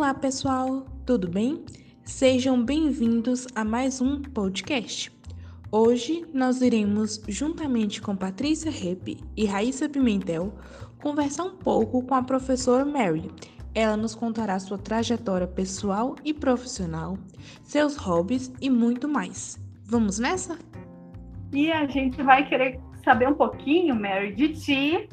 Olá, pessoal, tudo bem? Sejam bem-vindos a mais um podcast. Hoje nós iremos, juntamente com Patrícia Rep e Raíssa Pimentel, conversar um pouco com a professora Mary. Ela nos contará sua trajetória pessoal e profissional, seus hobbies e muito mais. Vamos nessa? E a gente vai querer saber um pouquinho, Mary, de ti,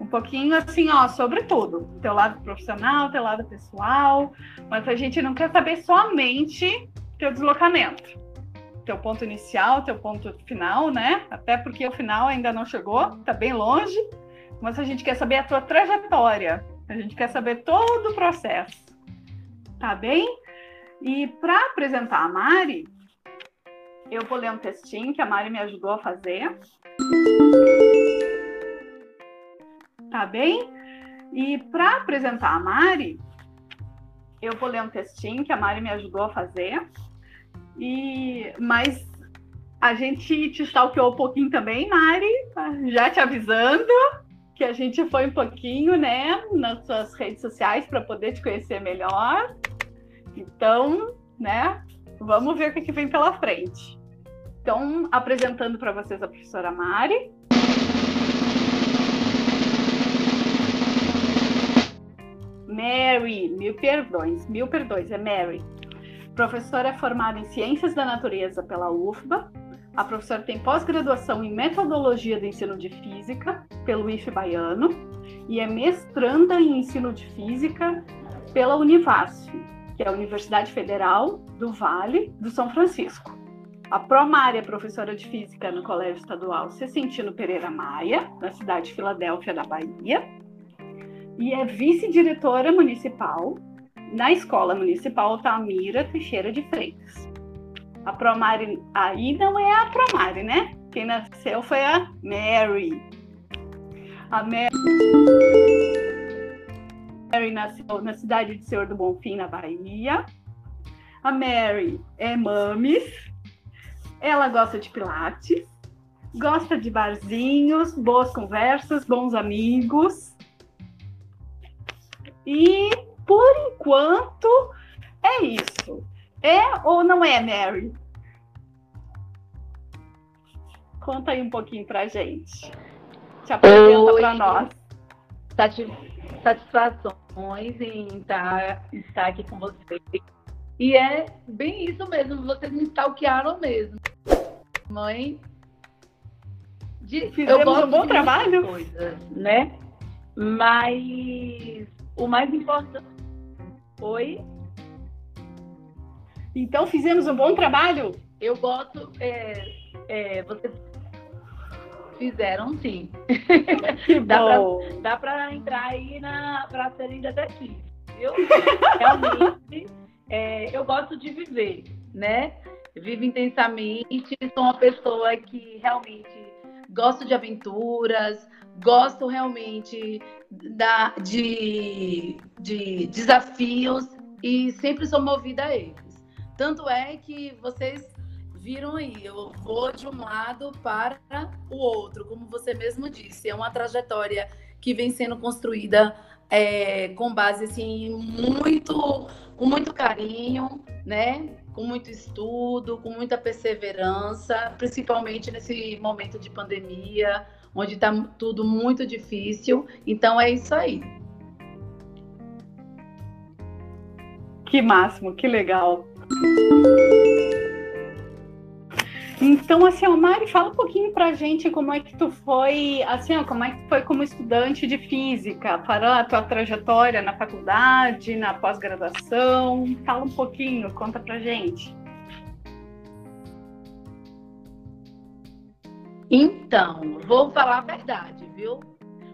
um pouquinho assim, ó, sobre tudo. Teu lado profissional, teu lado pessoal, mas a gente não quer saber somente teu deslocamento. Teu ponto inicial, teu ponto final, né? Até porque o final ainda não chegou, tá bem longe, mas a gente quer saber a tua trajetória. A gente quer saber todo o processo. Tá bem? E para apresentar a Mari, eu vou ler um textinho que a Mari me ajudou a fazer. Tá bem? E para apresentar a Mari, eu vou ler um textinho que a Mari me ajudou a fazer. E mas a gente te stalkeou um pouquinho também, Mari, já te avisando que a gente foi um pouquinho, né, nas suas redes sociais para poder te conhecer melhor. Então, né, vamos ver o que, que vem pela frente. Então, apresentando para vocês a professora Mari. Mary, mil perdões, mil perdões, é Mary. Professora é formada em Ciências da Natureza pela UFBA. A professora tem pós-graduação em Metodologia do Ensino de Física pelo IF Baiano e é mestranda em Ensino de Física pela Univasf, que é a Universidade Federal do Vale do São Francisco. A Promari é professora de Física no Colégio Estadual Cecintino Pereira Maia, na cidade de Filadélfia, da Bahia e é vice-diretora municipal na Escola Municipal Tamira Teixeira de Freitas. A Promari aí não é a Promari, né? Quem nasceu foi a Mary. A Mary, Mary nasceu na cidade de Senhor do Bonfim, na Bahia. A Mary é mames. Ela gosta de pilates, gosta de barzinhos, boas conversas, bons amigos e por enquanto é isso. É ou não é, Mary? Conta aí um pouquinho pra gente. Te apresenta para nós. Satisfações em estar, estar aqui com vocês. E é bem isso mesmo, vocês me stalkearam mesmo. Mãe. De, Fizemos um bom trabalho. Coisas, né? Mas o mais importante. Oi? Então fizemos um bom trabalho? Eu gosto. É, é, vocês fizeram sim. Que dá para entrar aí para serem detetives, viu? Realmente, é, eu gosto de viver, né? Vivo intensamente, sou uma pessoa que realmente gosto de aventuras, gosto realmente da, de, de desafios e sempre sou movida a eles. Tanto é que vocês viram aí, eu vou de um lado para o outro, como você mesmo disse, é uma trajetória que vem sendo construída é, com base assim muito, com muito carinho, né? Com muito estudo, com muita perseverança, principalmente nesse momento de pandemia, onde está tudo muito difícil. Então é isso aí. Que máximo, que legal. Então, assim, ó, Mari, fala um pouquinho pra gente como é que tu foi, assim, ó, como é que foi como estudante de física, para a tua trajetória na faculdade, na pós-graduação. Fala um pouquinho, conta pra gente. Então, vou falar a verdade, viu?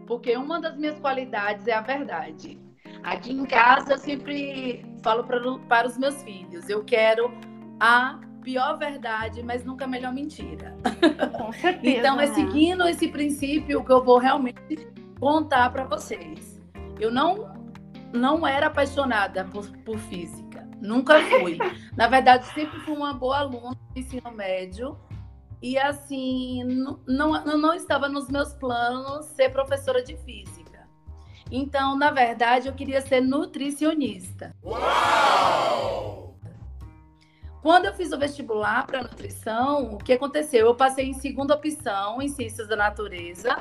Porque uma das minhas qualidades é a verdade. Aqui em casa eu sempre falo pra, para os meus filhos, eu quero a pior verdade, mas nunca a melhor mentira. Com certeza. então é né? seguindo esse princípio que eu vou realmente contar para vocês. Eu não não era apaixonada por, por física, nunca fui. Na verdade, sempre fui uma boa aluna do ensino médio e assim, não, não, não estava nos meus planos ser professora de física. Então, na verdade, eu queria ser nutricionista. Uau! Quando eu fiz o vestibular para nutrição, o que aconteceu? Eu passei em segunda opção em ciências da natureza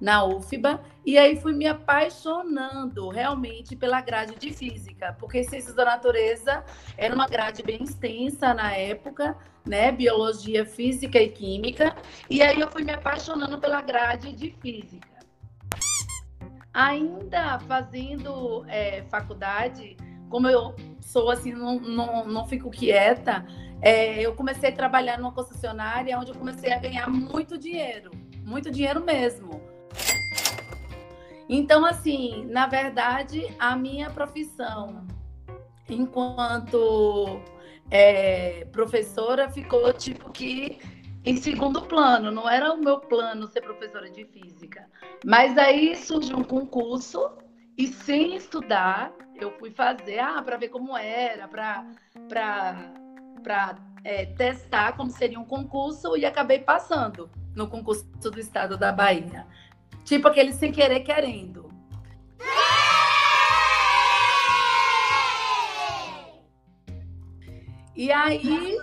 na UFBA, e aí fui me apaixonando realmente pela grade de física, porque Ciências da Natureza era uma grade bem extensa na época, né? Biologia, física e química, e aí eu fui me apaixonando pela grade de física. Ainda fazendo é, faculdade, como eu sou assim, não, não, não fico quieta, é, eu comecei a trabalhar numa concessionária onde eu comecei a ganhar muito dinheiro, muito dinheiro mesmo. Então, assim, na verdade, a minha profissão enquanto é, professora ficou tipo que em segundo plano, não era o meu plano ser professora de física. Mas aí surgiu um concurso e sem estudar, eu fui fazer, ah, para ver como era, para é, testar como seria um concurso e acabei passando no concurso do estado da Bahia. Tipo aquele sem querer querendo. E aí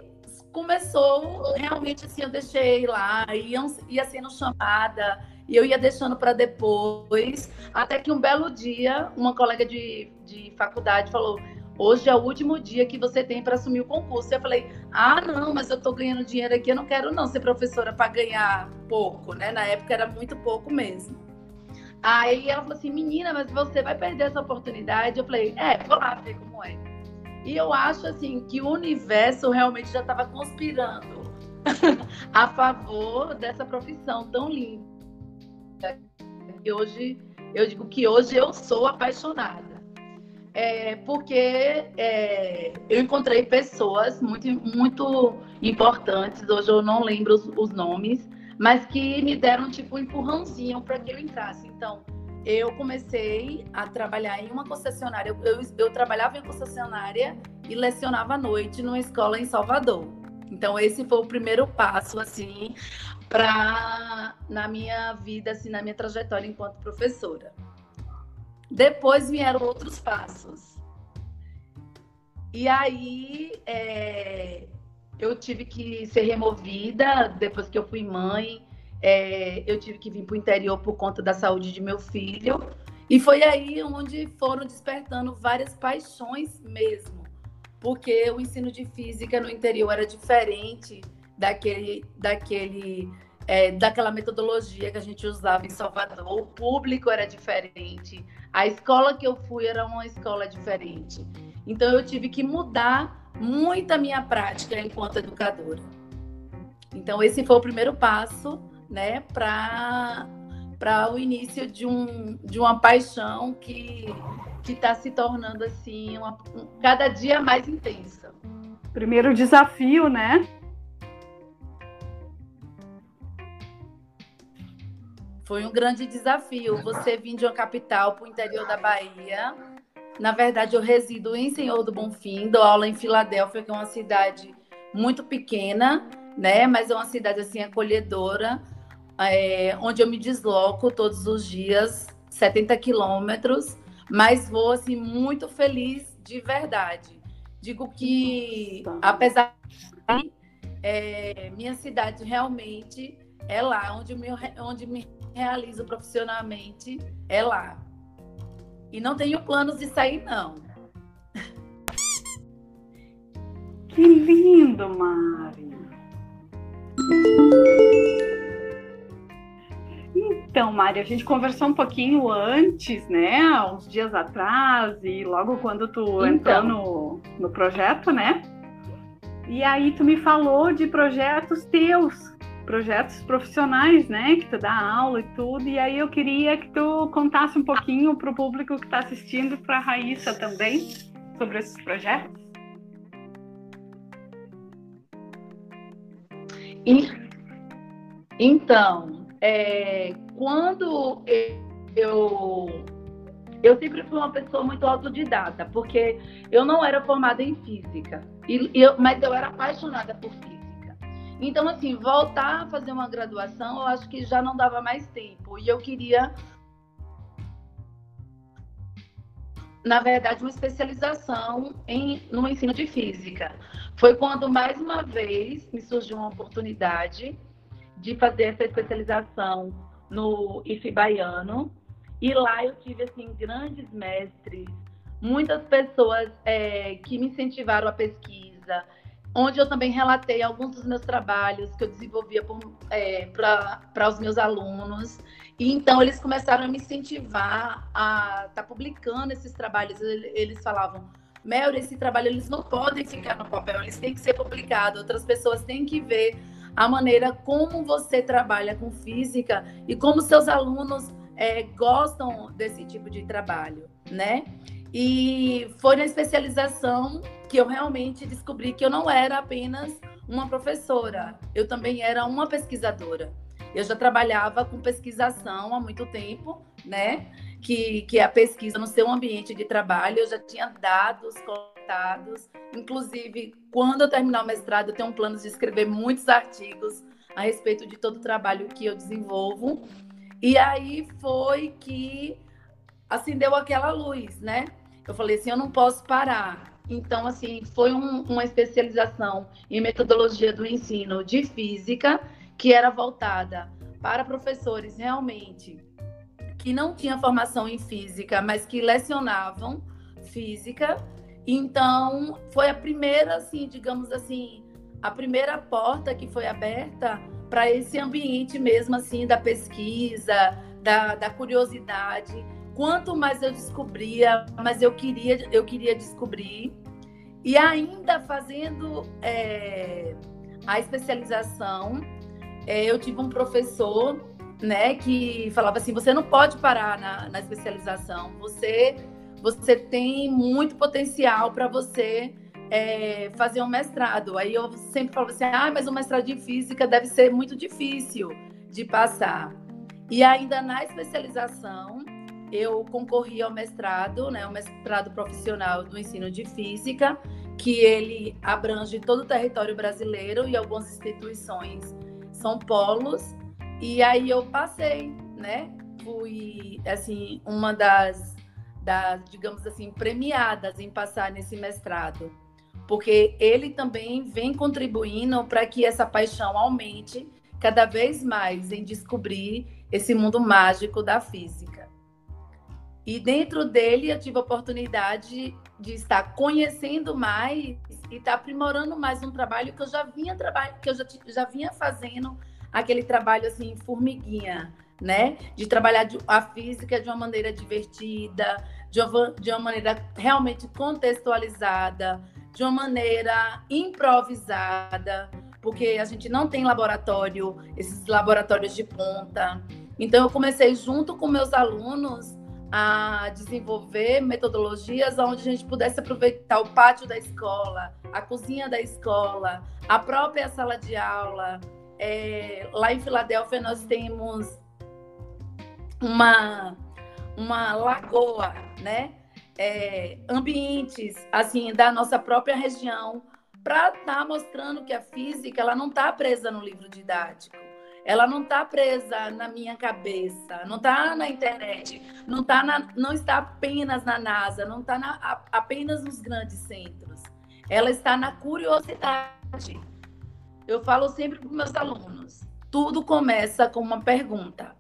começou realmente assim, eu deixei lá, ia, ia sendo chamada, e eu ia deixando para depois, até que um belo dia, uma colega de, de faculdade falou: Hoje é o último dia que você tem para assumir o concurso. Eu falei: Ah, não, mas eu estou ganhando dinheiro aqui, eu não quero não ser professora para ganhar pouco, né? Na época era muito pouco mesmo. Aí ela falou assim: Menina, mas você vai perder essa oportunidade. Eu falei: É, vou lá ver como é. E eu acho assim que o universo realmente já estava conspirando a favor dessa profissão tão linda. E hoje eu digo que hoje eu sou apaixonada. É, porque é, eu encontrei pessoas muito, muito importantes, hoje eu não lembro os, os nomes, mas que me deram tipo um empurrãozinho para que eu entrasse. Então, eu comecei a trabalhar em uma concessionária. Eu, eu, eu, trabalhava em concessionária e lecionava à noite numa escola em Salvador. Então esse foi o primeiro passo assim para na minha vida, assim, na minha trajetória enquanto professora. Depois vieram outros passos. E aí é, eu tive que ser removida depois que eu fui mãe é, eu tive que vir para o interior por conta da saúde de meu filho. E foi aí onde foram despertando várias paixões mesmo. Porque o ensino de física no interior era diferente daquele, daquele, é, daquela metodologia que a gente usava em Salvador. O público era diferente. A escola que eu fui era uma escola diferente. Então eu tive que mudar muito a minha prática enquanto educadora. Então esse foi o primeiro passo né, para para o início de, um, de uma paixão que que está se tornando assim uma, cada dia mais intensa. Primeiro desafio, né? Foi um grande desafio. Você vir de uma capital para o interior da Bahia. Na verdade, eu resido em Senhor do Bonfim, dou aula em Filadélfia, que é uma cidade muito pequena, né? Mas é uma cidade assim acolhedora é, onde eu me desloco todos os dias, 70 quilômetros, mas vou assim muito feliz de verdade. Digo que, apesar de é, minha cidade realmente é lá, onde, me, onde me realizo profissionalmente, é lá. E não tenho planos de sair, não. Que lindo, Mari! Então, Mari, a gente conversou um pouquinho antes, né? Uns dias atrás, e logo quando tu então. entrou no, no projeto, né? E aí tu me falou de projetos teus, projetos profissionais, né? Que tu dá aula e tudo. E aí eu queria que tu contasse um pouquinho para o público que está assistindo, para a Raíssa também, sobre esses projetos. Então, é, quando eu eu sempre fui uma pessoa muito autodidata, porque eu não era formada em física, e, eu, mas eu era apaixonada por física. Então, assim, voltar a fazer uma graduação, eu acho que já não dava mais tempo. E eu queria na verdade, uma especialização em, no ensino de física. Foi quando, mais uma vez, me surgiu uma oportunidade de fazer essa especialização no IFE Baiano. E lá eu tive, assim, grandes mestres, muitas pessoas é, que me incentivaram a pesquisa, onde eu também relatei alguns dos meus trabalhos que eu desenvolvia é, para os meus alunos. E então eles começaram a me incentivar a estar tá publicando esses trabalhos. Eles falavam, Mel, esse trabalho eles não podem ficar no papel, eles têm que ser publicados. Outras pessoas têm que ver a maneira como você trabalha com física e como seus alunos é, gostam desse tipo de trabalho, né? E foi na especialização que eu realmente descobri que eu não era apenas uma professora, eu também era uma pesquisadora. Eu já trabalhava com pesquisação há muito tempo, né? Que, que é a pesquisa no seu ambiente de trabalho, eu já tinha dados coletados. Inclusive, quando eu terminar o mestrado, eu tenho um plano de escrever muitos artigos a respeito de todo o trabalho que eu desenvolvo. E aí foi que acendeu aquela luz, né? Eu falei assim, eu não posso parar. Então, assim, foi um, uma especialização em metodologia do ensino de física, que era voltada para professores realmente que não tinham formação em física, mas que lecionavam física. Então, foi a primeira, assim, digamos assim, a primeira porta que foi aberta para esse ambiente mesmo, assim, da pesquisa, da, da curiosidade quanto mais eu descobria, mais eu queria, eu queria descobrir. E ainda fazendo é, a especialização, é, eu tive um professor né, que falava assim: você não pode parar na, na especialização, você, você tem muito potencial para você é, fazer um mestrado. Aí eu sempre falava assim: ah, mas o mestrado de física deve ser muito difícil de passar. E ainda na especialização, eu concorri ao mestrado, né, o mestrado profissional do ensino de física, que ele abrange todo o território brasileiro e algumas instituições são polos. E aí eu passei, né? Fui assim uma das, das digamos assim premiadas em passar nesse mestrado, porque ele também vem contribuindo para que essa paixão aumente cada vez mais em descobrir esse mundo mágico da física. E dentro dele eu tive a oportunidade de estar conhecendo mais e estar aprimorando mais um trabalho que eu já vinha trabalho, que eu já, já vinha fazendo aquele trabalho assim formiguinha, né? De trabalhar a física de uma maneira divertida, de uma, de uma maneira realmente contextualizada, de uma maneira improvisada, porque a gente não tem laboratório, esses laboratórios de ponta. Então eu comecei junto com meus alunos a desenvolver metodologias onde a gente pudesse aproveitar o pátio da escola, a cozinha da escola, a própria sala de aula. É, lá em Filadélfia nós temos uma, uma lagoa, né? É, ambientes assim da nossa própria região para estar tá mostrando que a física ela não está presa no livro didático ela não está presa na minha cabeça, não está na internet, não, tá na, não está apenas na NASA, não está apenas nos grandes centros. Ela está na curiosidade. Eu falo sempre para meus alunos: tudo começa com uma pergunta.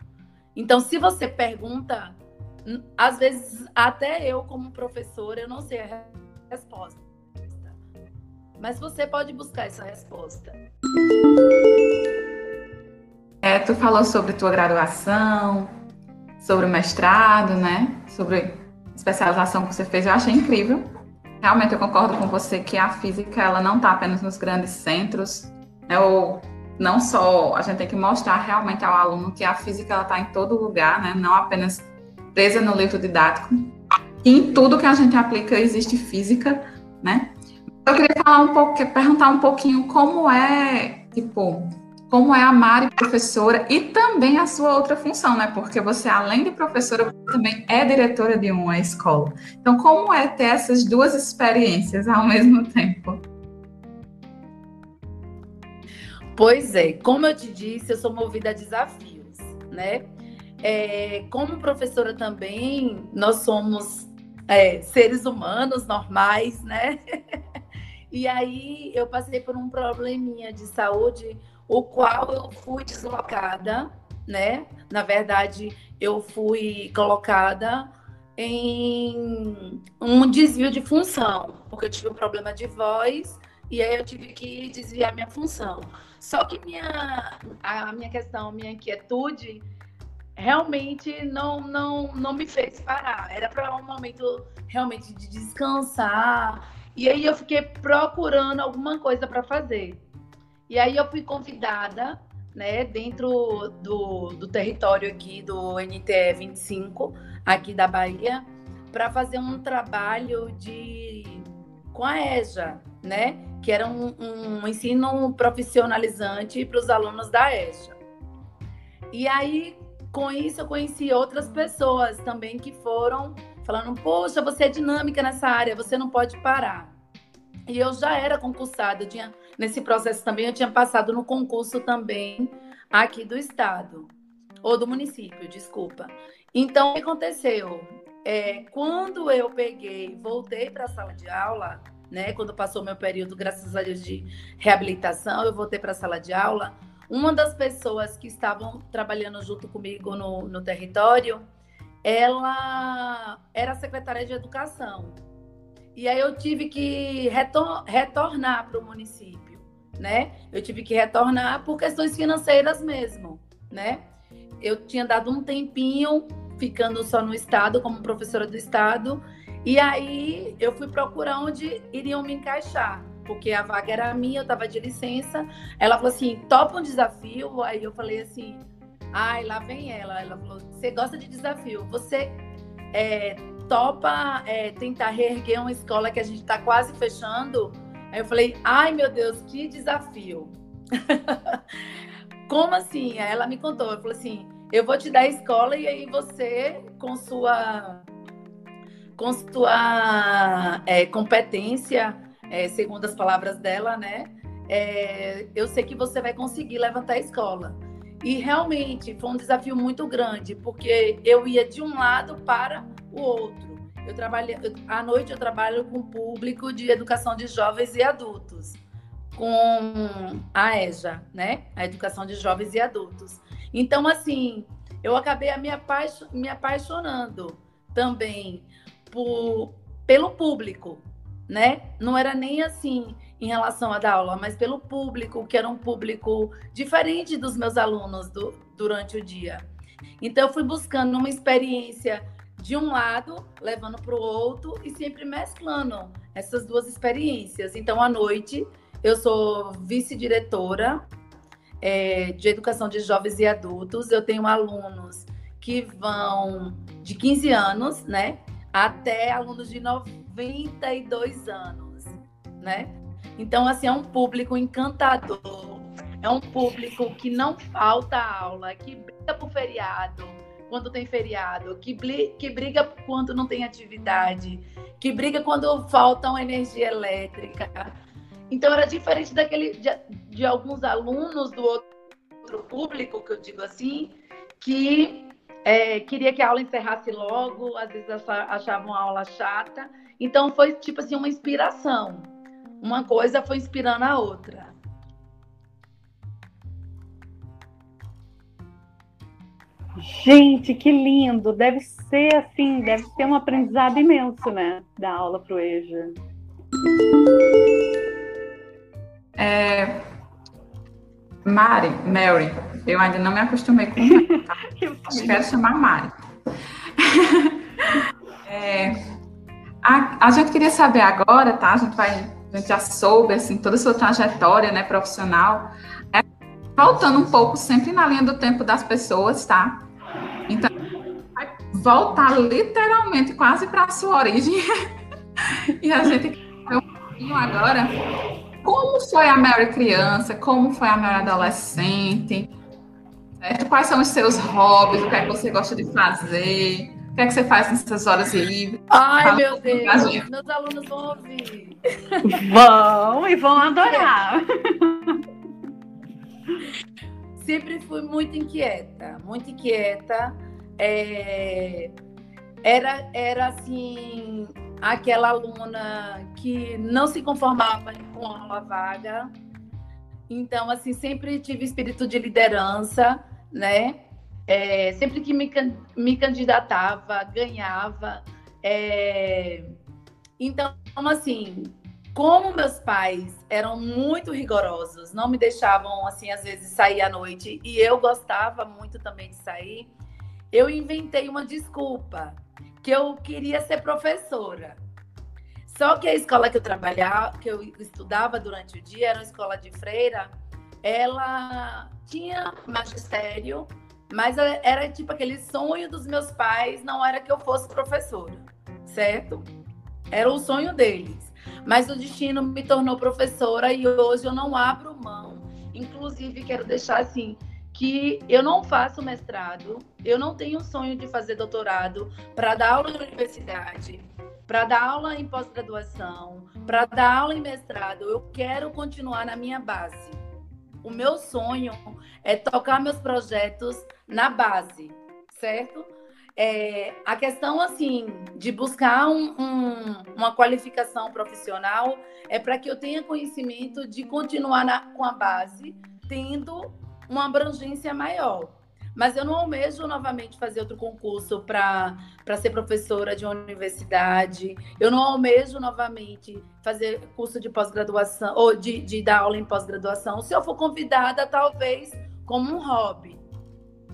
Então, se você pergunta, às vezes até eu, como professora, eu não sei a resposta. Mas você pode buscar essa resposta. É, tu falou sobre tua graduação, sobre o mestrado, né? Sobre a especialização que você fez, eu achei incrível. Realmente eu concordo com você que a física ela não está apenas nos grandes centros, né? ou não só a gente tem que mostrar realmente ao aluno que a física ela está em todo lugar, né? Não apenas presa no livro didático. E em tudo que a gente aplica existe física, né? Eu queria falar um pouco, perguntar um pouquinho como é, tipo, como é a Mari professora e também a sua outra função, né? Porque você, além de professora, também é diretora de uma escola. Então, como é ter essas duas experiências ao mesmo tempo? Pois é, como eu te disse, eu sou movida a desafios, né? É, como professora também, nós somos é, seres humanos normais, né? e aí eu passei por um probleminha de saúde, o qual eu fui deslocada, né? Na verdade, eu fui colocada em um desvio de função, porque eu tive um problema de voz e aí eu tive que desviar minha função. Só que minha, a minha questão, minha inquietude realmente não, não, não me fez parar. Era para um momento realmente de descansar. E aí eu fiquei procurando alguma coisa para fazer. E aí eu fui convidada, né, dentro do, do território aqui do NTE 25, aqui da Bahia, para fazer um trabalho de com a EJA, né, que era um, um ensino profissionalizante para os alunos da EJA. E aí com isso, eu conheci outras pessoas também que foram falando: Poxa, você é dinâmica nessa área, você não pode parar. E eu já era concursada, eu tinha, nesse processo também, eu tinha passado no concurso também aqui do estado, ou do município, desculpa. Então, o que aconteceu? É, quando eu peguei, voltei para a sala de aula, né? Quando passou meu período, graças a Deus, de reabilitação, eu voltei para a sala de aula uma das pessoas que estavam trabalhando junto comigo no, no território, ela era secretária de educação. E aí eu tive que retor retornar para o município, né? Eu tive que retornar por questões financeiras mesmo, né? Eu tinha dado um tempinho ficando só no estado como professora do estado, e aí eu fui procurar onde iriam me encaixar porque a vaga era minha, eu estava de licença. Ela falou assim: topa um desafio. Aí eu falei assim: ai, lá vem ela. Ela falou: você gosta de desafio? Você é, topa é, tentar reerguer uma escola que a gente está quase fechando? Aí eu falei: ai, meu Deus, que desafio. Como assim? Aí ela me contou. Eu falei assim: eu vou te dar a escola e aí você, com sua com sua é, competência, é, segundo as palavras dela, né? É, eu sei que você vai conseguir levantar a escola. E realmente foi um desafio muito grande, porque eu ia de um lado para o outro. Eu trabalho, à noite eu trabalho com público de educação de jovens e adultos, com a EJA, né? A educação de jovens e adultos. Então, assim, eu acabei me, apaixon, me apaixonando também por, pelo público, né? Não era nem assim em relação à aula, mas pelo público, que era um público diferente dos meus alunos do, durante o dia. Então, eu fui buscando uma experiência de um lado, levando para o outro e sempre mesclando essas duas experiências. Então, à noite, eu sou vice-diretora é, de educação de jovens e adultos. Eu tenho alunos que vão de 15 anos, né, até alunos de 9 92 anos, né? Então, assim, é um público encantador, é um público que não falta aula, que briga por feriado, quando tem feriado, que, que briga quando não tem atividade, que briga quando falta uma energia elétrica. Então, era diferente daquele de, de alguns alunos do outro público, que eu digo assim, que é, queria que a aula encerrasse logo, às vezes achavam a aula chata. Então foi tipo assim uma inspiração. Uma coisa foi inspirando a outra. Gente, que lindo! Deve ser assim, deve ser um aprendizado imenso, né? Da aula para o EJA. É... Mari, Mary, eu ainda não me acostumei com o tá? Acho que quero chamar Mari. é, a, a gente queria saber agora, tá? A gente vai, a gente já soube assim toda a sua trajetória, né, profissional. É, voltando um pouco sempre na linha do tempo das pessoas, tá? Voltar literalmente quase para a sua origem. e a gente quer um pouquinho agora como foi a Mary criança, como foi a Mary adolescente, certo? quais são os seus hobbies, o que é que você gosta de fazer, que é que você faz nessas horas livres? Ai, Fala meu Deus, meus alunos vão ouvir. Vão e vão adorar. Sempre fui muito inquieta, muito inquieta. É... era, era assim, aquela aluna que não se conformava com a aula vaga. Então, assim, sempre tive espírito de liderança, né? É, sempre que me, me candidatava, ganhava. É... Então, assim, como meus pais eram muito rigorosos, não me deixavam, assim, às vezes sair à noite, e eu gostava muito também de sair, eu inventei uma desculpa que eu queria ser professora. Só que a escola que eu trabalhava, que eu estudava durante o dia, era uma escola de freira, ela tinha magistério, mas era tipo aquele sonho dos meus pais, não era que eu fosse professora, certo? Era o sonho deles. Mas o destino me tornou professora e hoje eu não abro mão. Inclusive, quero deixar assim que eu não faço mestrado, eu não tenho sonho de fazer doutorado para dar aula na universidade, para dar aula em pós-graduação, para dar aula em mestrado. Eu quero continuar na minha base. O meu sonho é tocar meus projetos na base, certo? É, a questão assim de buscar um, um, uma qualificação profissional é para que eu tenha conhecimento de continuar na, com a base, tendo uma abrangência maior. Mas eu não almejo novamente fazer outro concurso para ser professora de uma universidade. Eu não almejo novamente fazer curso de pós-graduação ou de, de dar aula em pós-graduação. Se eu for convidada, talvez como um hobby.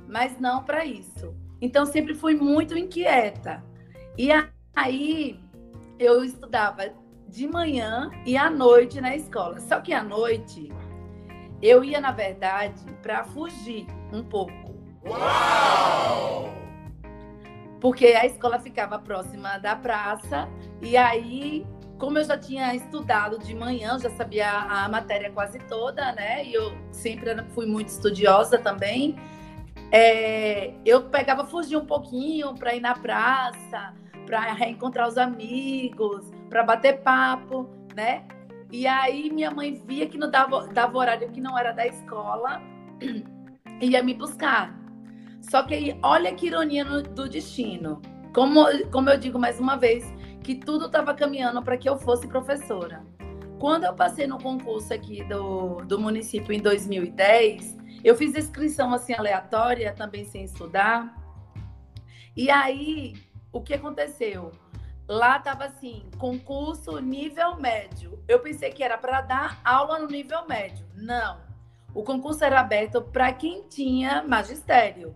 Mas não para isso. Então, sempre fui muito inquieta. E aí, eu estudava de manhã e à noite na escola. Só que à noite eu ia, na verdade, para fugir um pouco. Uau! Porque a escola ficava próxima da praça e aí, como eu já tinha estudado de manhã, já sabia a matéria quase toda, né? E eu sempre fui muito estudiosa também. É, eu pegava fugir um pouquinho para ir na praça, para reencontrar os amigos, para bater papo, né? E aí minha mãe via que não dava, dava horário que não era da escola, ia me buscar. Só que aí, olha que ironia no, do destino. Como, como eu digo mais uma vez, que tudo estava caminhando para que eu fosse professora. Quando eu passei no concurso aqui do, do município em 2010, eu fiz inscrição assim aleatória, também sem estudar. E aí, o que aconteceu? Lá tava assim, concurso nível médio. Eu pensei que era para dar aula no nível médio. Não. O concurso era aberto para quem tinha magistério.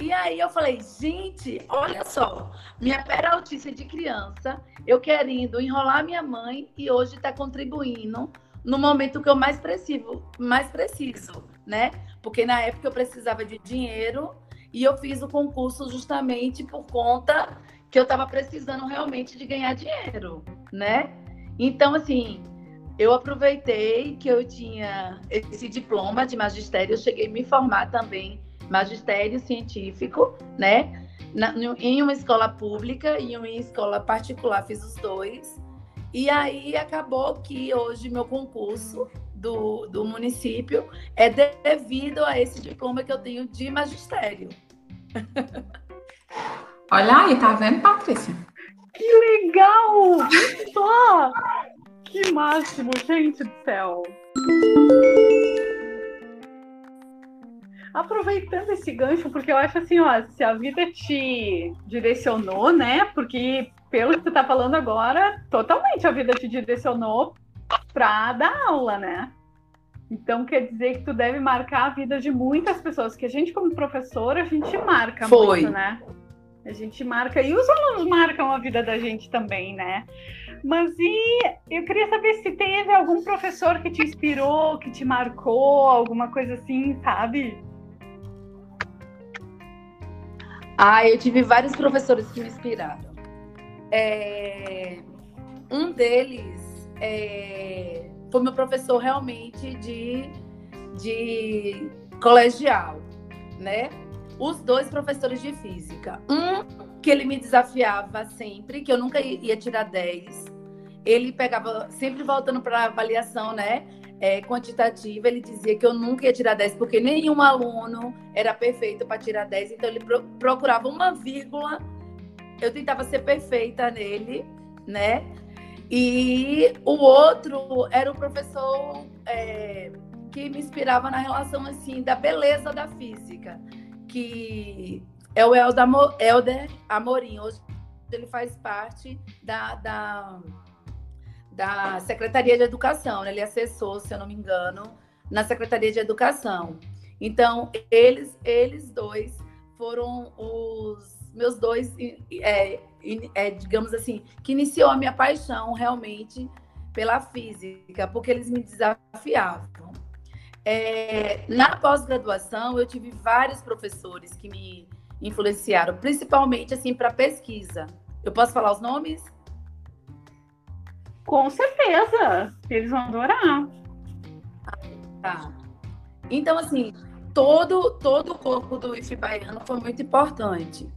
E aí eu falei, gente, olha só, minha peraltice de criança, eu querendo enrolar minha mãe e hoje está contribuindo no momento que eu mais preciso, mais preciso, né? Porque na época eu precisava de dinheiro e eu fiz o concurso justamente por conta que eu estava precisando realmente de ganhar dinheiro, né? Então, assim, eu aproveitei que eu tinha esse diploma de magistério, eu cheguei a me formar também magistério científico, né? Na, em uma escola pública e em uma escola particular, fiz os dois. E aí acabou que hoje meu concurso do, do município é devido a esse diploma que eu tenho de magistério. Olha aí, tá vendo, Patrícia? Que legal! Só! Que máximo, gente do céu! Aproveitando esse gancho, porque eu acho assim, ó, se a vida te direcionou, né? Porque pelo que você tá falando agora, totalmente a vida te direcionou para dar aula, né? Então quer dizer que tu deve marcar a vida de muitas pessoas, que a gente como professora, a gente marca Foi. muito, né? A gente marca, e os alunos marcam a vida da gente também, né? Mas e eu queria saber se teve algum professor que te inspirou, que te marcou, alguma coisa assim, sabe? Ah, eu tive vários professores que me inspiraram. É... Um deles é... foi meu professor realmente de, de colegial, né? Os dois professores de física. Um que ele me desafiava sempre, que eu nunca ia tirar 10. Ele pegava, sempre voltando para a avaliação, né? É, quantitativa, ele dizia que eu nunca ia tirar 10, porque nenhum aluno era perfeito para tirar 10, então ele pro, procurava uma vírgula eu tentava ser perfeita nele, né? E o outro era o professor é, que me inspirava na relação assim da beleza da física, que é o Helder Amorim. Hoje ele faz parte da, da, da Secretaria de Educação, né? ele é assessor, se eu não me engano, na Secretaria de Educação. Então, eles, eles dois foram os meus dois, é, é, digamos assim, que iniciou a minha paixão realmente pela física, porque eles me desafiavam. É, na pós-graduação, eu tive vários professores que me influenciaram, principalmente assim para pesquisa. Eu posso falar os nomes? Com certeza, eles vão adorar. Tá. Então, assim, todo, todo o corpo do IF baiano foi muito importante.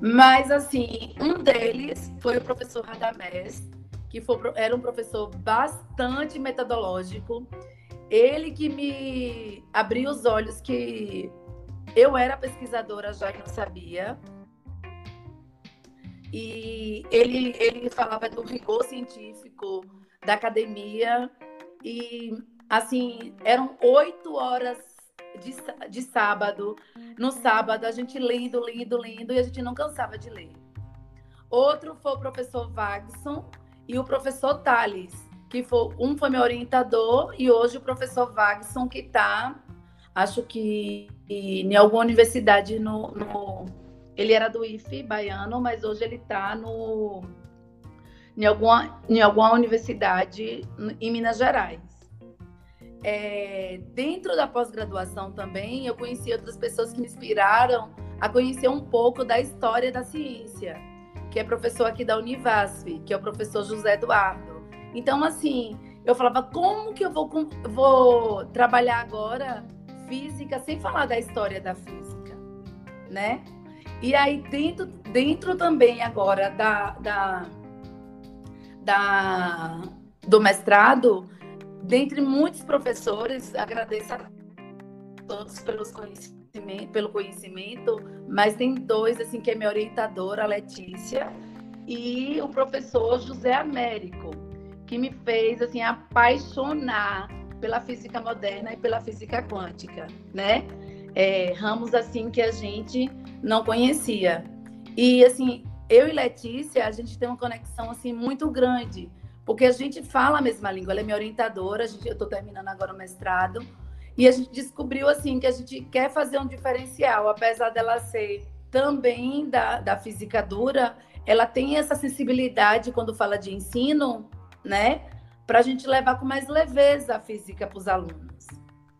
Mas, assim, um deles foi o professor Radamés, que foi, era um professor bastante metodológico. Ele que me abriu os olhos que eu era pesquisadora já e não sabia. E ele, ele falava do rigor científico da academia. E, assim, eram oito horas de, de sábado. No sábado, a gente lendo, lendo, lendo, e a gente não cansava de ler. Outro foi o professor Wagson e o professor Thales, que foi, um foi meu orientador, e hoje o professor Wagson, que está, acho que em alguma universidade no, no ele era do IFE baiano, mas hoje ele está no em alguma, em alguma universidade em Minas Gerais. É, dentro da pós-graduação também, eu conheci outras pessoas que me inspiraram a conhecer um pouco da história da ciência, que é professor aqui da Univasf, que é o professor José Eduardo. Então, assim, eu falava, como que eu vou, vou trabalhar agora física sem falar da história da física, né? E aí, dentro, dentro também agora da, da, da, do mestrado, dentre muitos professores, agradeço a todos pelos pelo conhecimento, mas tem dois, assim, que é minha orientadora, a Letícia, e o professor José Américo, que me fez, assim, apaixonar pela física moderna e pela física quântica, né? É, ramos assim que a gente não conhecia. E assim, eu e Letícia, a gente tem uma conexão assim muito grande, porque a gente fala a mesma língua. Ela é minha orientadora, a gente, eu estou terminando agora o mestrado, e a gente descobriu assim que a gente quer fazer um diferencial, apesar dela ser também da, da física dura, ela tem essa sensibilidade quando fala de ensino, né? para a gente levar com mais leveza a física para os alunos.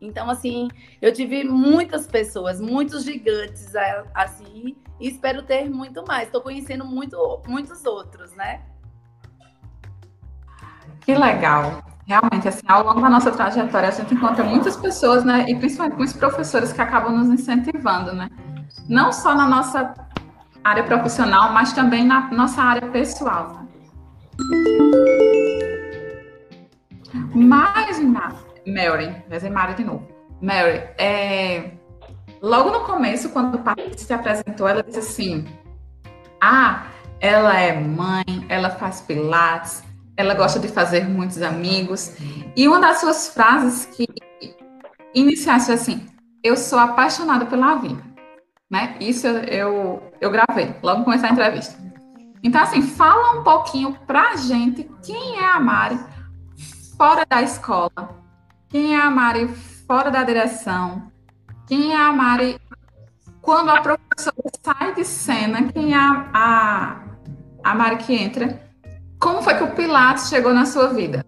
Então, assim, eu tive muitas pessoas, muitos gigantes assim, e espero ter muito mais. Estou conhecendo muito, muitos outros, né? Que legal. Realmente, assim, ao longo da nossa trajetória, a gente encontra muitas pessoas, né? E principalmente muitos professores que acabam nos incentivando, né? Não só na nossa área profissional, mas também na nossa área pessoal. Né? Mas, Mary, vai ser Mary de novo. Mary, é, logo no começo, quando a Patrícia se apresentou, ela disse assim: Ah, ela é mãe, ela faz pilates, ela gosta de fazer muitos amigos. E uma das suas frases que iniciasse assim: Eu sou apaixonada pela vida. Né? Isso eu, eu, gravei logo no começar a entrevista. Então, assim, fala um pouquinho pra gente quem é a Mari fora da escola? Quem é a Mari fora da direção? Quem é a Mari quando a professora sai de cena? Quem é a, a, a Mari que entra? Como foi que o Pilates chegou na sua vida?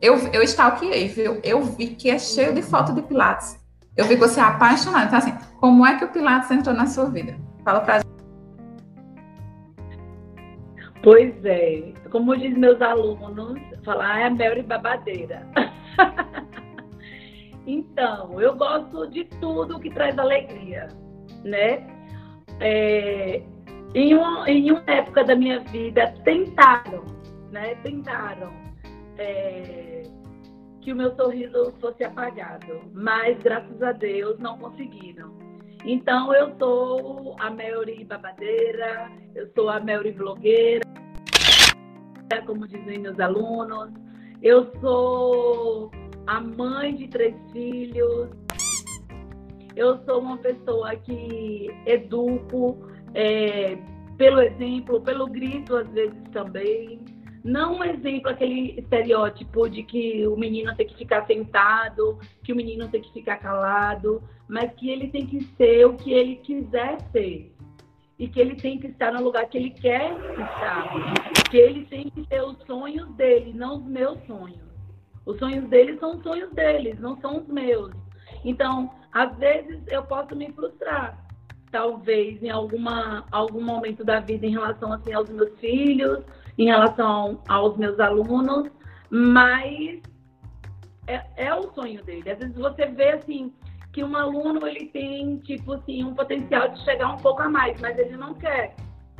Eu, eu stalkeei, viu? Eu vi que é cheio de foto de Pilates. Eu vi que você é apaixonada. Então, assim, como é que o Pilates entrou na sua vida? Fala pra gente. Pois é, como diz meus alunos, falar é Mary babadeira. então, eu gosto de tudo que traz alegria, né? É, em, uma, em uma época da minha vida, tentaram, né? Tentaram é, que o meu sorriso fosse apagado, mas graças a Deus não conseguiram. Então, eu sou a Melry babadeira, eu sou a Melry blogueira, como dizem meus alunos. Eu sou a mãe de três filhos. Eu sou uma pessoa que educo é, pelo exemplo, pelo grito, às vezes também. Não um exemplo, aquele estereótipo de que o menino tem que ficar sentado, que o menino tem que ficar calado, mas que ele tem que ser o que ele quiser ser. E que ele tem que estar no lugar que ele quer estar. Que ele tem que ter os sonhos dele, não os meus sonhos. Os sonhos dele são os sonhos deles, não são os meus. Então, às vezes eu posso me frustrar, talvez em alguma algum momento da vida em relação assim aos meus filhos, em relação aos meus alunos, mas é, é o sonho dele. Às vezes você vê assim que um aluno ele tem tipo assim um potencial de chegar um pouco a mais, mas ele não quer.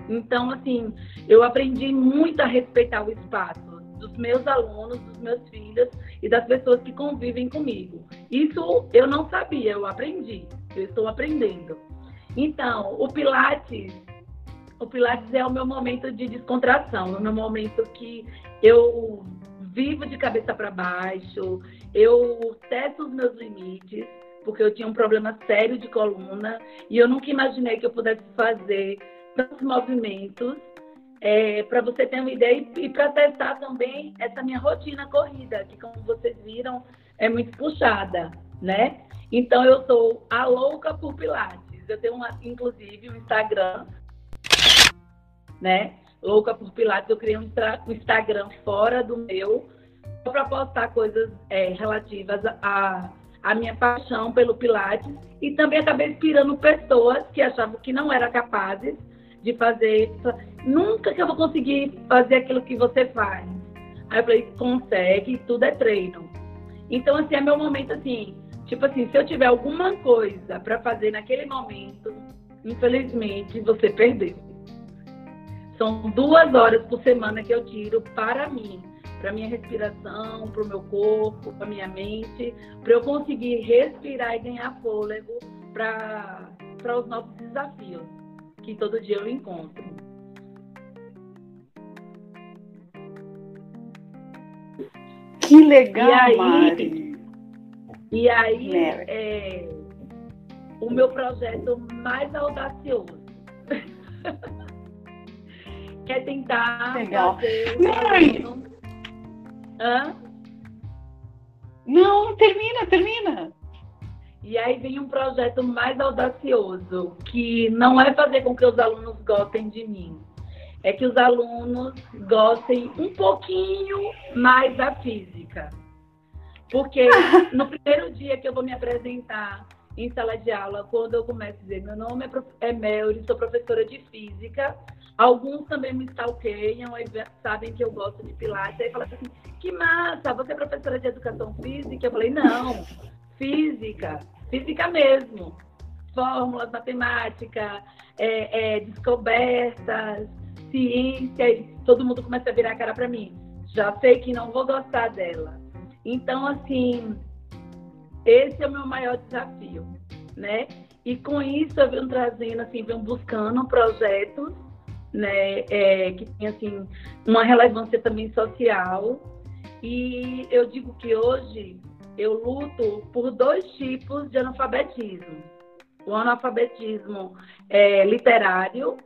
Então assim, eu aprendi muito a respeitar o espaço dos meus alunos, dos meus filhos e das pessoas que convivem comigo. Isso eu não sabia, eu aprendi, eu estou aprendendo. Então, o Pilates, o Pilates é o meu momento de descontração, é o meu momento que eu vivo de cabeça para baixo, eu testo os meus limites, porque eu tinha um problema sério de coluna e eu nunca imaginei que eu pudesse fazer tantos movimentos é, para você ter uma ideia e, e para testar também essa minha rotina corrida, que como vocês viram é muito puxada, né? Então eu sou a louca por Pilates. Eu tenho uma, inclusive um Instagram, né? Louca por Pilates. Eu criei um, um Instagram fora do meu para postar coisas é, relativas a, a minha paixão pelo Pilates e também acabei inspirando pessoas que achavam que não eram capazes de fazer. Nunca que eu vou conseguir fazer aquilo que você faz. Aí eu falei, consegue, tudo é treino. Então, assim, é meu momento assim, tipo assim, se eu tiver alguma coisa para fazer naquele momento, infelizmente você perdeu. São duas horas por semana que eu tiro para mim, para minha respiração, para o meu corpo, para minha mente, para eu conseguir respirar e ganhar fôlego para os novos desafios que todo dia eu encontro. Que legal, e aí, Mari. E aí, é, o meu projeto mais audacioso é tentar legal. fazer... Não, Hã? não, termina, termina. E aí vem um projeto mais audacioso, que não é fazer com que os alunos gostem de mim, é que os alunos gostem um pouquinho mais da física. Porque no primeiro dia que eu vou me apresentar em sala de aula, quando eu começo a dizer meu nome é, prof... é sou professora de física, alguns também me stalkeiam, sabem que eu gosto de pilates, aí falam assim, que massa, você é professora de educação física? Eu falei, não, física física mesmo. Fórmulas, matemática, é, é, descobertas, ciência, e todo mundo começa a virar a cara para mim. Já sei que não vou gostar dela. Então, assim, esse é o meu maior desafio, né? E com isso eu venho trazendo, assim, venho buscando projetos, né, é, que tem, assim, uma relevância também social. E eu digo que hoje eu luto por dois tipos de analfabetismo. O analfabetismo é, literário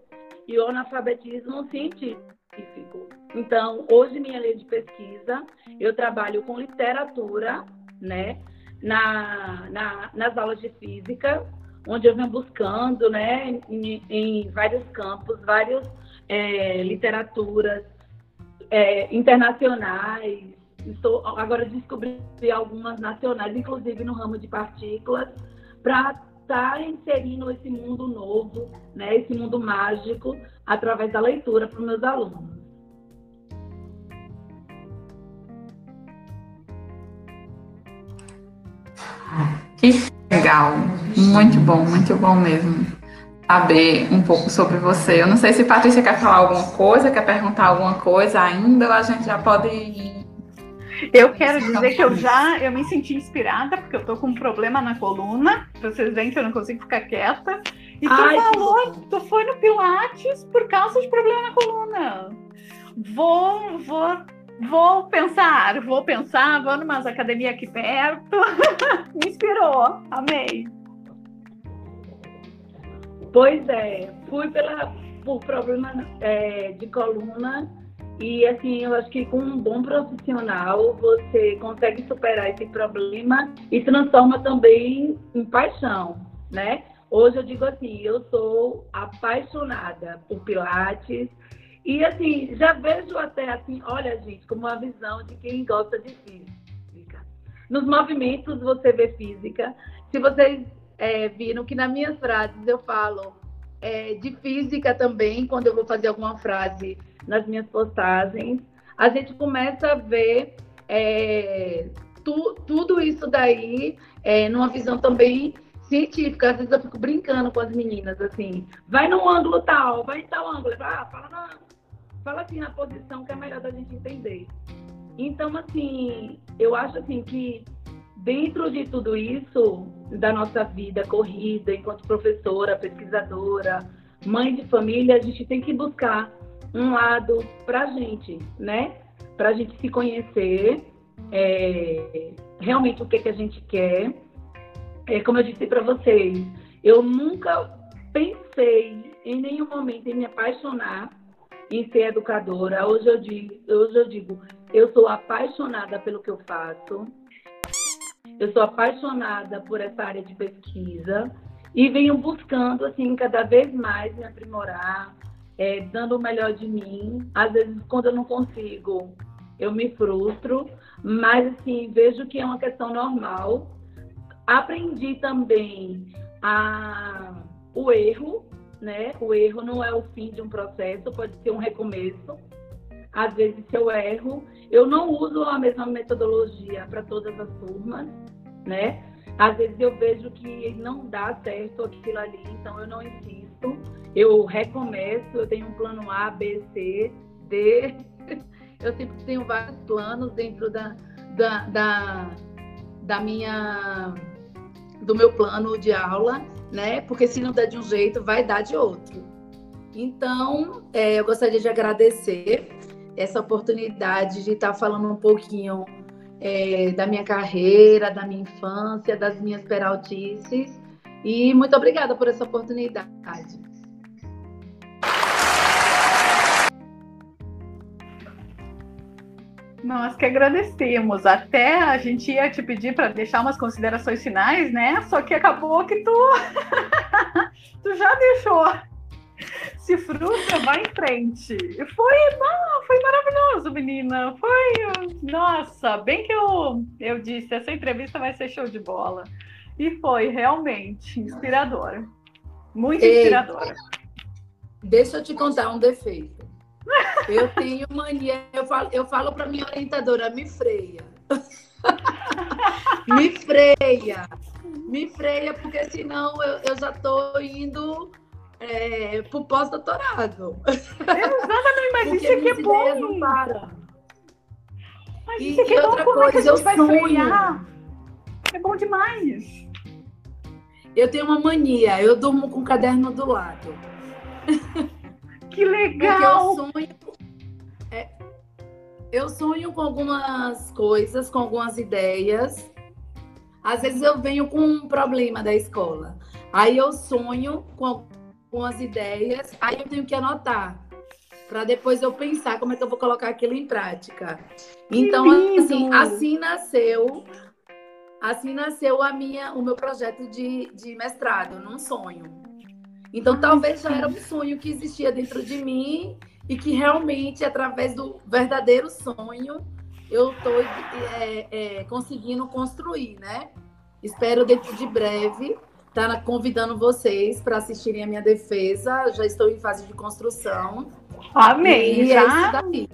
e o analfabetismo científico. Então, hoje minha linha de pesquisa, eu trabalho com literatura, né, na, na, nas aulas de física, onde eu venho buscando, né, em, em vários campos, várias é, literaturas é, internacionais, Estou agora descobri algumas nacionais, inclusive no ramo de partículas, para estar tá inserindo esse mundo novo, né, esse mundo mágico, através da leitura para os meus alunos. Que legal, muito bom, muito bom mesmo saber um pouco sobre você. Eu não sei se Patrícia quer falar alguma coisa, quer perguntar alguma coisa ainda, ou a gente já pode ir Eu quero dizer que eu já eu me senti inspirada, porque eu tô com um problema na coluna. Vocês veem que eu não consigo ficar quieta. E tu Ai, falou, tu foi no Pilates por causa de problema na coluna. Vou, vou, vou pensar, vou pensar, vou numa academia aqui perto. me inspirou, amei. Pois é, fui pela, por problema é, de coluna e assim, eu acho que com um bom profissional você consegue superar esse problema e transforma também em paixão, né? Hoje eu digo assim, eu sou apaixonada por Pilates e assim, já vejo até assim, olha gente, como uma visão de quem gosta de física. Nos movimentos você vê física. Se vocês é, viram que nas minhas frases eu falo é, de física também, quando eu vou fazer alguma frase nas minhas postagens, a gente começa a ver é, tu, tudo isso daí é, numa visão também científica. Às vezes eu fico brincando com as meninas, assim, vai num ângulo tal, vai em tal ângulo, ah, fala, na, fala assim na posição que é melhor da gente entender. Então, assim, eu acho assim que dentro de tudo isso, da nossa vida corrida, enquanto professora, pesquisadora, mãe de família, a gente tem que buscar um lado para gente, né? Para gente se conhecer, é, realmente o que, que a gente quer. É, como eu disse para vocês, eu nunca pensei em nenhum momento em me apaixonar em ser educadora. Hoje eu digo, hoje eu, digo eu sou apaixonada pelo que eu faço. Eu sou apaixonada por essa área de pesquisa e venho buscando, assim, cada vez mais me aprimorar, é, dando o melhor de mim. Às vezes, quando eu não consigo, eu me frustro, mas, assim, vejo que é uma questão normal. Aprendi também a, o erro, né? O erro não é o fim de um processo, pode ser um recomeço. Às vezes, se eu erro, eu não uso a mesma metodologia para todas as turmas, né? Às vezes eu vejo que não dá certo aquilo ali, então eu não insisto. Eu recomeço, eu tenho um plano A, B, C, D. Eu sempre tenho vários planos dentro da, da, da, da minha do meu plano de aula, né? Porque se não der de um jeito, vai dar de outro. Então, é, eu gostaria de agradecer essa oportunidade de estar falando um pouquinho é, da minha carreira, da minha infância, das minhas peraltices. E muito obrigada por essa oportunidade. Nós que agradecemos. Até a gente ia te pedir para deixar umas considerações finais, né? Só que acabou que tu, tu já deixou. Se frustra, vai em frente. Foi, não, foi maravilhoso, menina. Foi, nossa, bem que eu, eu disse, essa entrevista vai ser show de bola. E foi realmente inspiradora. Muito Ei, inspiradora. Deixa eu te contar um defeito. Eu tenho mania, eu falo, eu falo para minha orientadora, me freia. me freia. Me freia, porque senão eu, eu já estou indo é, pro pós-doutorado. Exatamente, mas isso aqui é bom. não param. Mas E- isso aqui é bom, como é que a coisa, gente vai sonho. frear? É bom demais. Eu tenho uma mania, eu durmo com o caderno do lado. Que Porque eu legal. sonho. é, eu sonho com algumas coisas, com algumas ideias. Às vezes eu venho com um problema da escola. Aí eu sonho com algumas ideias, aí eu tenho que anotar. Para depois eu pensar como é que eu vou colocar aquilo em prática. Então, assim, assim nasceu. Assim nasceu a minha, o meu projeto de, de mestrado, num sonho. Então, talvez já era um sonho que existia dentro de mim e que realmente, através do verdadeiro sonho, eu estou conseguindo construir, né? Espero dentro de breve estar convidando vocês para assistirem a minha defesa. Já estou em fase de construção. Amei. E é isso Já, daí.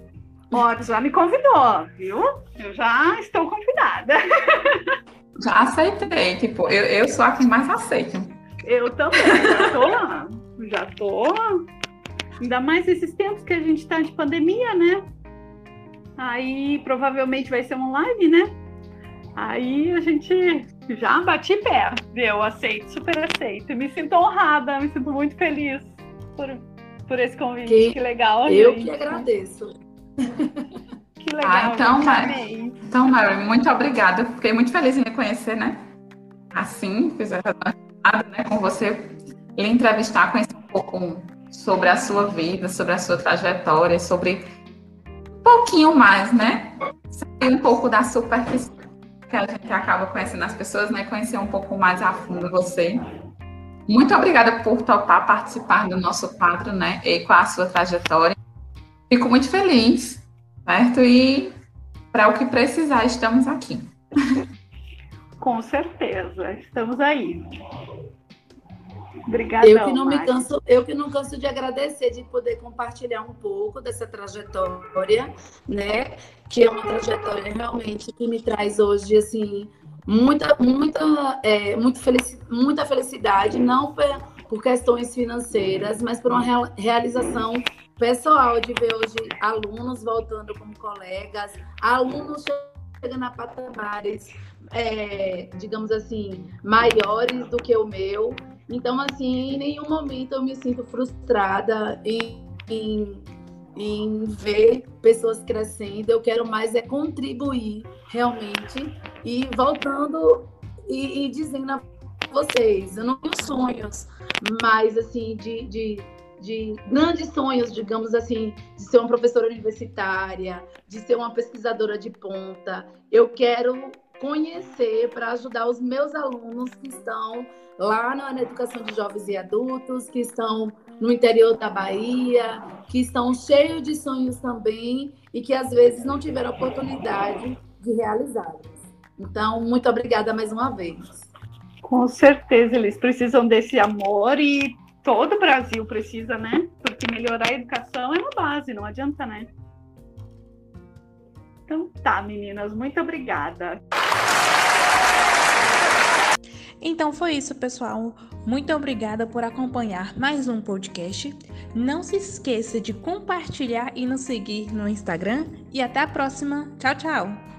ó, tu já me convidou, viu? Eu já estou convidada. Já aceitei, tipo, eu, eu sou a que mais aceito. Eu também, já tô lá. Já tô. Ainda mais esses tempos que a gente está de pandemia, né? Aí provavelmente vai ser online, né? Aí a gente já bati pé. Eu aceito, super aceito. Me sinto honrada, me sinto muito feliz por, por esse convite. Que, que legal. Eu gente. que agradeço. Que legal. Ah, então, Mary, então, Mary, muito obrigada. Fiquei muito feliz em me conhecer, né? Assim, fiz essa né, com você, lhe entrevistar, conhecer um pouco sobre a sua vida, sobre a sua trajetória, sobre um pouquinho mais, né? Sair um pouco da superfície que a gente acaba conhecendo as pessoas, né? Conhecer um pouco mais a fundo você. Muito obrigada por topar participar do nosso quadro, né? E com a sua trajetória. Fico muito feliz, certo? E para o que precisar, estamos aqui. Com certeza, estamos aí. Obrigada. Eu que não me canso, eu que não canso de agradecer de poder compartilhar um pouco dessa trajetória, né? Que é uma trajetória realmente que me traz hoje assim muita, muita, é, muito felici muita felicidade, não por, por questões financeiras, mas por uma realização pessoal de ver hoje alunos voltando como colegas, alunos chegando a patamares, é, digamos assim, maiores do que o meu. Então, assim, em nenhum momento eu me sinto frustrada em, em, em ver pessoas crescendo. Eu quero mais é contribuir realmente e voltando e, e dizendo a vocês, eu não tenho sonhos, mas assim, de, de, de grandes sonhos, digamos assim, de ser uma professora universitária, de ser uma pesquisadora de ponta. Eu quero conhecer para ajudar os meus alunos que estão lá na educação de jovens e adultos, que estão no interior da Bahia, que estão cheios de sonhos também e que às vezes não tiveram oportunidade de realizá-los. Então, muito obrigada mais uma vez. Com certeza, eles precisam desse amor e todo o Brasil precisa, né? Porque melhorar a educação é uma base, não adianta, né? Então tá, meninas, muito obrigada. Então foi isso, pessoal. Muito obrigada por acompanhar mais um podcast. Não se esqueça de compartilhar e nos seguir no Instagram. E até a próxima. Tchau, tchau!